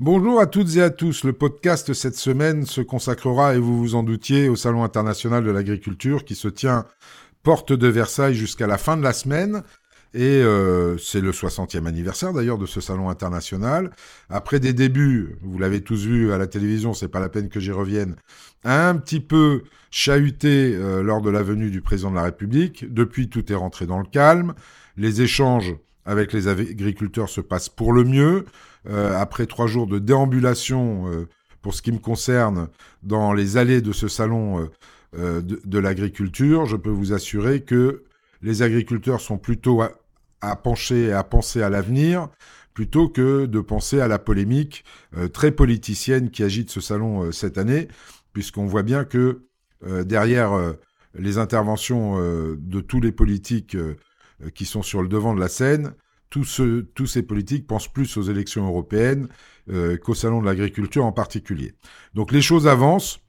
Bonjour à toutes et à tous. Le podcast cette semaine se consacrera, et vous vous en doutiez, au Salon international de l'agriculture qui se tient porte de Versailles jusqu'à la fin de la semaine. Et euh, c'est le 60e anniversaire d'ailleurs de ce salon international. Après des débuts, vous l'avez tous vu à la télévision, c'est pas la peine que j'y revienne, un petit peu chahuté euh, lors de la venue du président de la République. Depuis, tout est rentré dans le calme. Les échanges avec les agriculteurs se passent pour le mieux. Euh, après trois jours de déambulation, euh, pour ce qui me concerne, dans les allées de ce salon euh, de, l'agriculture, je peux vous assurer que les agriculteurs sont plutôt à, pencher et à penser à l'avenir plutôt que de penser à la polémique très politicienne qui agite ce salon cette année, puisqu'on voit bien que derrière les interventions de tous les politiques qui sont sur le devant de la scène, tous, ces politiques pensent plus aux élections européennes euh, qu'au salon de l'agriculture en particulier. Donc les choses avancent.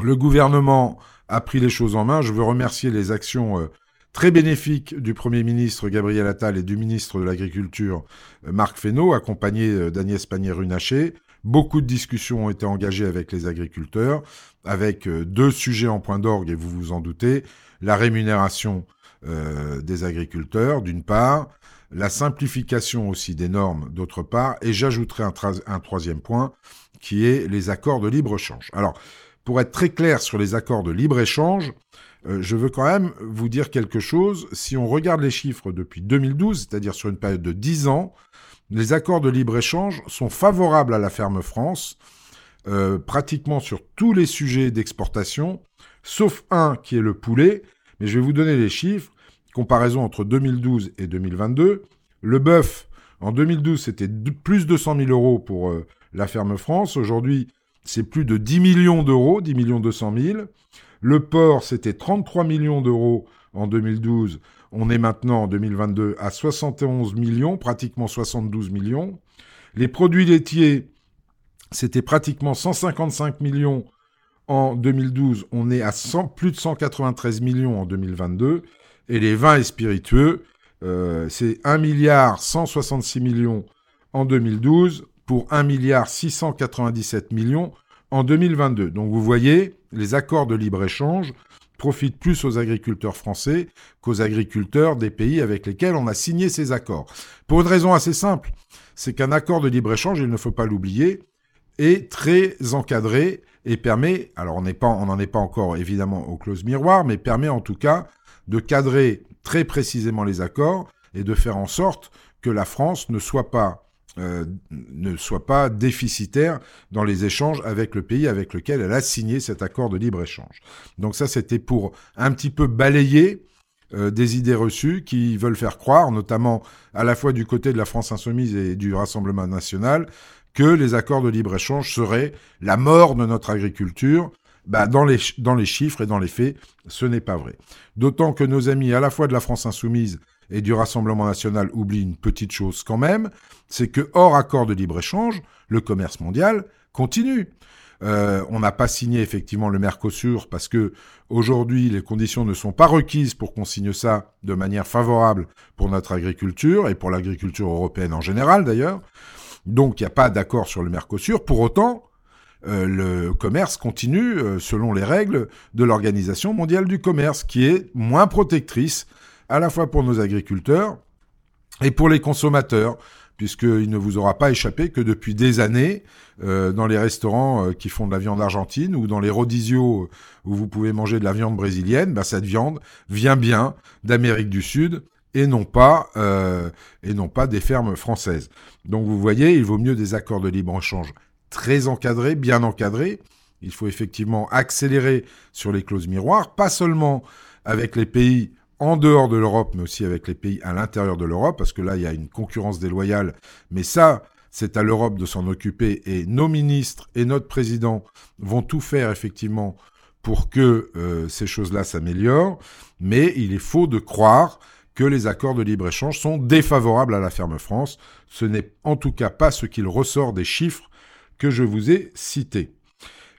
Le gouvernement a pris les choses en main. Je veux remercier les actions euh, très bénéfiques du Premier ministre Gabriel Attal et du ministre de l'Agriculture euh, Marc Fesneau, accompagné d'Agnès Pannier-Runacher. Beaucoup de discussions ont été engagées avec les agriculteurs, avec deux sujets en point d'orgue, et vous vous en doutez, la rémunération des agriculteurs, d'une part, la simplification aussi des normes d'autre part, et j'ajouterai un, troisième point, qui est les accords de libre-échange. Alors, pour être très clair sur les accords de libre-échange, euh, je veux quand même vous dire quelque chose. Si on regarde les chiffres depuis 2012, c'est-à-dire sur une période de 10 ans, les accords de libre-échange sont favorables à la ferme France, euh, pratiquement sur tous les sujets d'exportation, sauf un qui est le poulet. Mais je vais vous donner les chiffres comparaison entre 2012 et 2022, le bœuf, en 2012, c'était plus de 100 000 euros pour euh, la ferme France. Aujourd'hui, c'est plus de 10 millions d'euros, 10 millions 200 000. Le porc, c'était 33 millions d'euros en 2012. On est maintenant en 2022 à 71 millions, pratiquement 72 millions. Les produits laitiers, c'était pratiquement 155 millions en 2012. On est à plus de 193 millions en 2022. Et les vins et spiritueux, euh, c'est 1 milliard 166 millions en 2012 pour 1 milliard 697 millions en 2022. Donc vous voyez, les accords de libre-échange profitent plus aux agriculteurs français qu'aux agriculteurs des pays avec lesquels on a signé ces accords. Pour une raison assez simple, c'est qu'un accord de libre-échange, il ne faut pas l'oublier, est très encadré et permet, alors on n'en est pas encore évidemment aux clauses miroirs, mais permet en tout cas de cadrer très précisément les accords et de faire en sorte que la France ne soit pas euh, ne soit pas déficitaire dans les échanges avec le pays avec lequel elle a signé cet accord de libre-échange. Donc ça, c'était pour un petit peu balayer euh, des idées reçues qui veulent faire croire, notamment à la fois du côté de la France insoumise et du Rassemblement national, que les accords de libre-échange seraient la mort de notre agriculture bah, dans, les, dans les chiffres et dans les faits, ce n'est pas vrai. D'autant que nos amis à la fois de la France insoumise et du Rassemblement national oublient une petite chose quand même, c'est que hors accord de libre-échange, le commerce mondial continue. Euh, on n'a pas signé effectivement le Mercosur parce que aujourd'hui les conditions ne sont pas requises pour qu'on signe ça de manière favorable pour notre agriculture et pour l'agriculture européenne en général d'ailleurs. Donc il n'y a pas d'accord sur le Mercosur. Pour autant, euh, le commerce continue euh, selon les règles de l'Organisation mondiale du commerce, qui est moins protectrice à la fois pour nos agriculteurs et pour les consommateurs, puisqu'il ne vous aura pas échappé que depuis des années, euh, dans les restaurants qui font de la viande argentine ou dans les rodisios où vous pouvez manger de la viande brésilienne, bah, cette viande vient bien d'Amérique du Sud et non pas et non pas des fermes françaises. Donc vous voyez, il vaut mieux des accords de libre-échange très encadré, bien encadré. Il faut effectivement accélérer sur les clauses miroirs, pas seulement avec les pays en dehors de l'Europe, mais aussi avec les pays à l'intérieur de l'Europe, parce que là, il y a une concurrence déloyale. Mais ça, c'est à l'Europe de s'en occuper, et nos ministres et notre président vont tout faire, effectivement, pour que euh, ces choses-là s'améliorent. Mais il est faux de croire que les accords de libre-échange sont défavorables à la ferme France. Ce n'est en tout cas pas ce qu'il ressort des chiffres que je vous ai cité.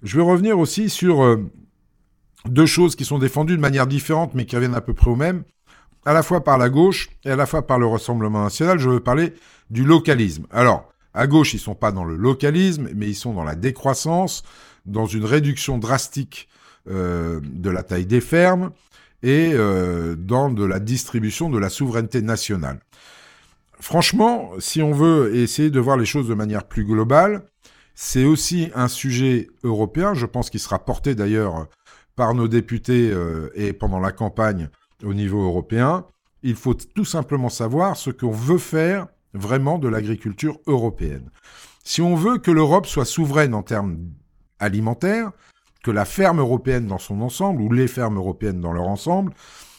Je vais revenir aussi sur euh, deux choses qui sont défendues de manière différente, mais qui reviennent à peu près au même, à la fois par la gauche et à la fois par le Rassemblement national. Je veux parler du localisme. Alors, À gauche, ils sont pas dans le localisme, mais ils sont dans la décroissance, dans une réduction drastique euh, de la taille des fermes et euh, dans de la distribution de la souveraineté nationale. Franchement, si on veut essayer de voir les choses de manière plus globale, c'est aussi un sujet européen, je pense qu'il sera porté d'ailleurs par nos députés euh, et pendant la campagne au niveau européen. Il faut tout simplement savoir ce qu'on veut faire vraiment de l'agriculture européenne. Si on veut que l'Europe soit souveraine en termes alimentaires, que la ferme européenne dans son ensemble, ou les fermes européennes dans leur ensemble,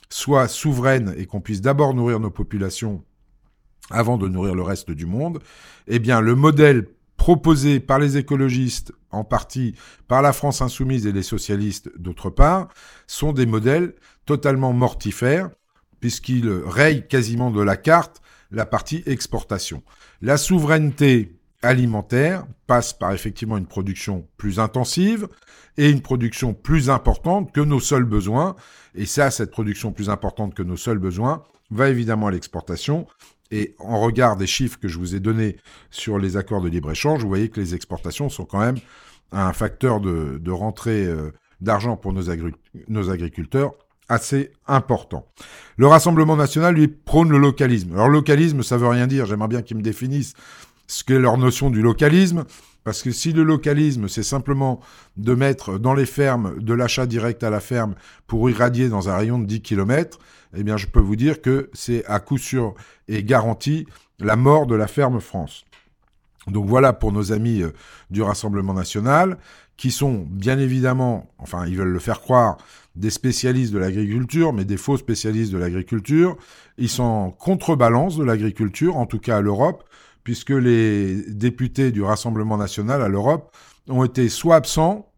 soient souveraines et qu'on puisse d'abord nourrir nos populations avant de nourrir le reste du monde, eh bien le modèle proposé par les écologistes, en partie par la France insoumise et les socialistes d'autre part, sont des modèles totalement mortifères, puisqu'ils rayent quasiment de la carte la partie exportation. La souveraineté alimentaire passe par effectivement une production plus intensive et une production plus importante que nos seuls besoins. Et ça, cette production plus importante que nos seuls besoins va évidemment à l'exportation. Et en regard des chiffres que je vous ai donnés sur les accords de libre-échange, vous voyez que les exportations sont quand même un facteur de, rentrée euh, d'argent pour nos, agriculteurs assez important. Le Rassemblement national, lui, prône le localisme. Alors, localisme, ça veut rien dire. J'aimerais bien qu'ils me définissent ce qu'est leur notion du localisme. Parce que si le localisme, c'est simplement de mettre dans les fermes de l'achat direct à la ferme pour irradier dans un rayon de 10 km, eh bien, je peux vous dire que c'est à coup sûr et garanti la mort de la ferme France. Donc voilà pour nos amis euh, du Rassemblement national, qui sont bien évidemment, enfin ils veulent le faire croire, des spécialistes de l'agriculture, mais des faux spécialistes de l'agriculture. Ils sont en contrebalance de l'agriculture, en tout cas à l'Europe, puisque les députés du Rassemblement national à l'Europe ont été soit absents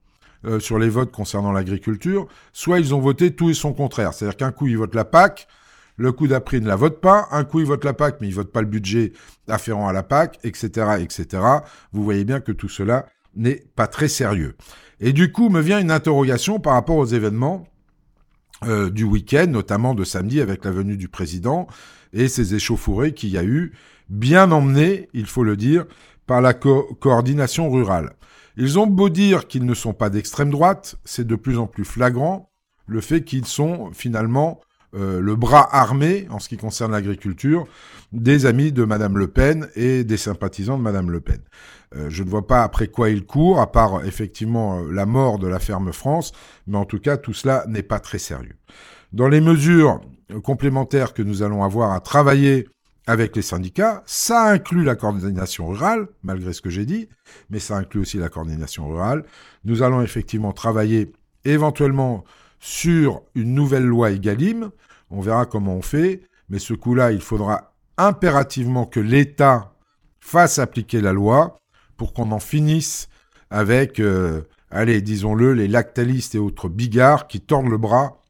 euh, sur les votes concernant l'agriculture, soit ils ont voté tout et son contraire. C'est-à-dire qu'un coup ils votent la PAC, le coup d'après ne la votent pas, un coup ils votent la PAC mais ils votent pas le budget afférent à la PAC, etc., etc. Vous voyez bien que tout cela n'est pas très sérieux. Et du coup me vient une interrogation par rapport aux événements euh, du week-end, notamment de samedi avec la venue du président et ces échauffourées qu'il y a eu bien emmenés, il faut le dire, par la coordination rurale. Ils ont beau dire qu'ils ne sont pas d'extrême droite, c'est de plus en plus flagrant le fait qu'ils sont finalement euh, le bras armé, en ce qui concerne l'agriculture, des amis de Madame Le Pen et des sympathisants de Madame Le Pen. Euh, je ne vois pas après quoi ils courent, à part effectivement euh, la mort de la ferme France, mais en tout cas tout cela n'est pas très sérieux. Dans les mesures complémentaires que nous allons avoir à travailler avec les syndicats. Ça inclut la coordination rurale, malgré ce que j'ai dit, mais ça inclut aussi la coordination rurale. Nous allons effectivement travailler éventuellement sur une nouvelle loi EGalim. On verra comment on fait, mais ce coup-là, il faudra impérativement que l'État fasse appliquer la loi pour qu'on en finisse avec, euh, allez, disons-le, les lactalistes et autres bigards qui tordent le bras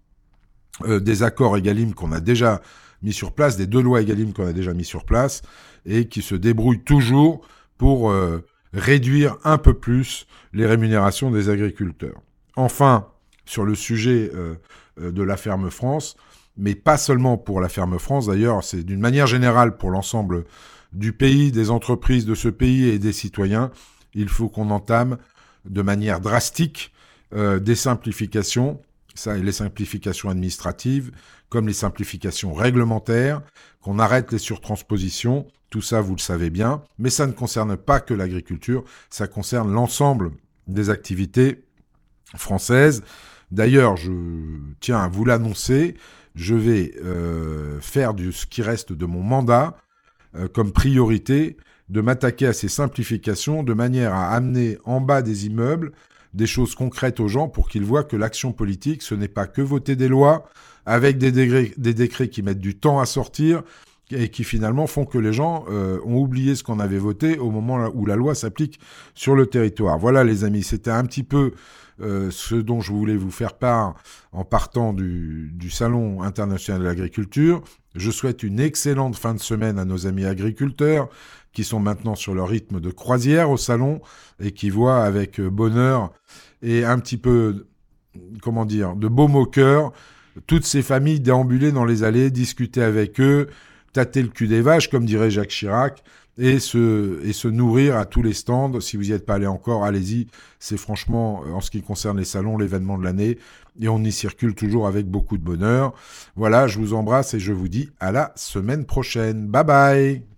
euh, des accords EGalim qu'on a déjà mis sur place, des deux lois Egalim qu'on a déjà mis sur place, et qui se débrouillent toujours pour euh, réduire un peu plus les rémunérations des agriculteurs. Enfin, sur le sujet euh, euh, de la ferme France, mais pas seulement pour la ferme France d'ailleurs, c'est d'une manière générale pour l'ensemble du pays, des entreprises de ce pays et des citoyens, il faut qu'on entame de manière drastique des simplifications ça et les simplifications administratives, comme les simplifications réglementaires, qu'on arrête les surtranspositions, tout ça vous le savez bien, mais ça ne concerne pas que l'agriculture, ça concerne l'ensemble des activités françaises. D'ailleurs, je tiens à vous l'annoncer, je vais euh, faire du, ce qui reste de mon mandat euh, comme priorité de m'attaquer à ces simplifications de manière à amener en bas des immeubles des choses concrètes aux gens pour qu'ils voient que l'action politique, ce n'est pas que voter des lois avec des, décrets qui mettent du temps à sortir et qui finalement font que les gens euh, ont oublié ce qu'on avait voté au moment où la loi s'applique sur le territoire. Voilà les amis, c'était un petit peu euh, ce dont je voulais vous faire part en partant du Salon international de l'agriculture. Je souhaite une excellente fin de semaine à nos amis agriculteurs qui sont maintenant sur leur rythme de croisière au salon et qui voient avec euh, bonheur et un petit peu, comment dire, de beau au cœur, toutes ces familles déambuler dans les allées, discuter avec eux, tâter le cul des vaches, comme dirait Jacques Chirac, et se, et se nourrir à tous les stands. Si vous n'y êtes pas allé encore, allez-y. C'est franchement, en ce qui concerne les salons, l'événement de l'année. Et on y circule toujours avec beaucoup de bonheur. Voilà, je vous embrasse et je vous dis à la semaine prochaine. Bye bye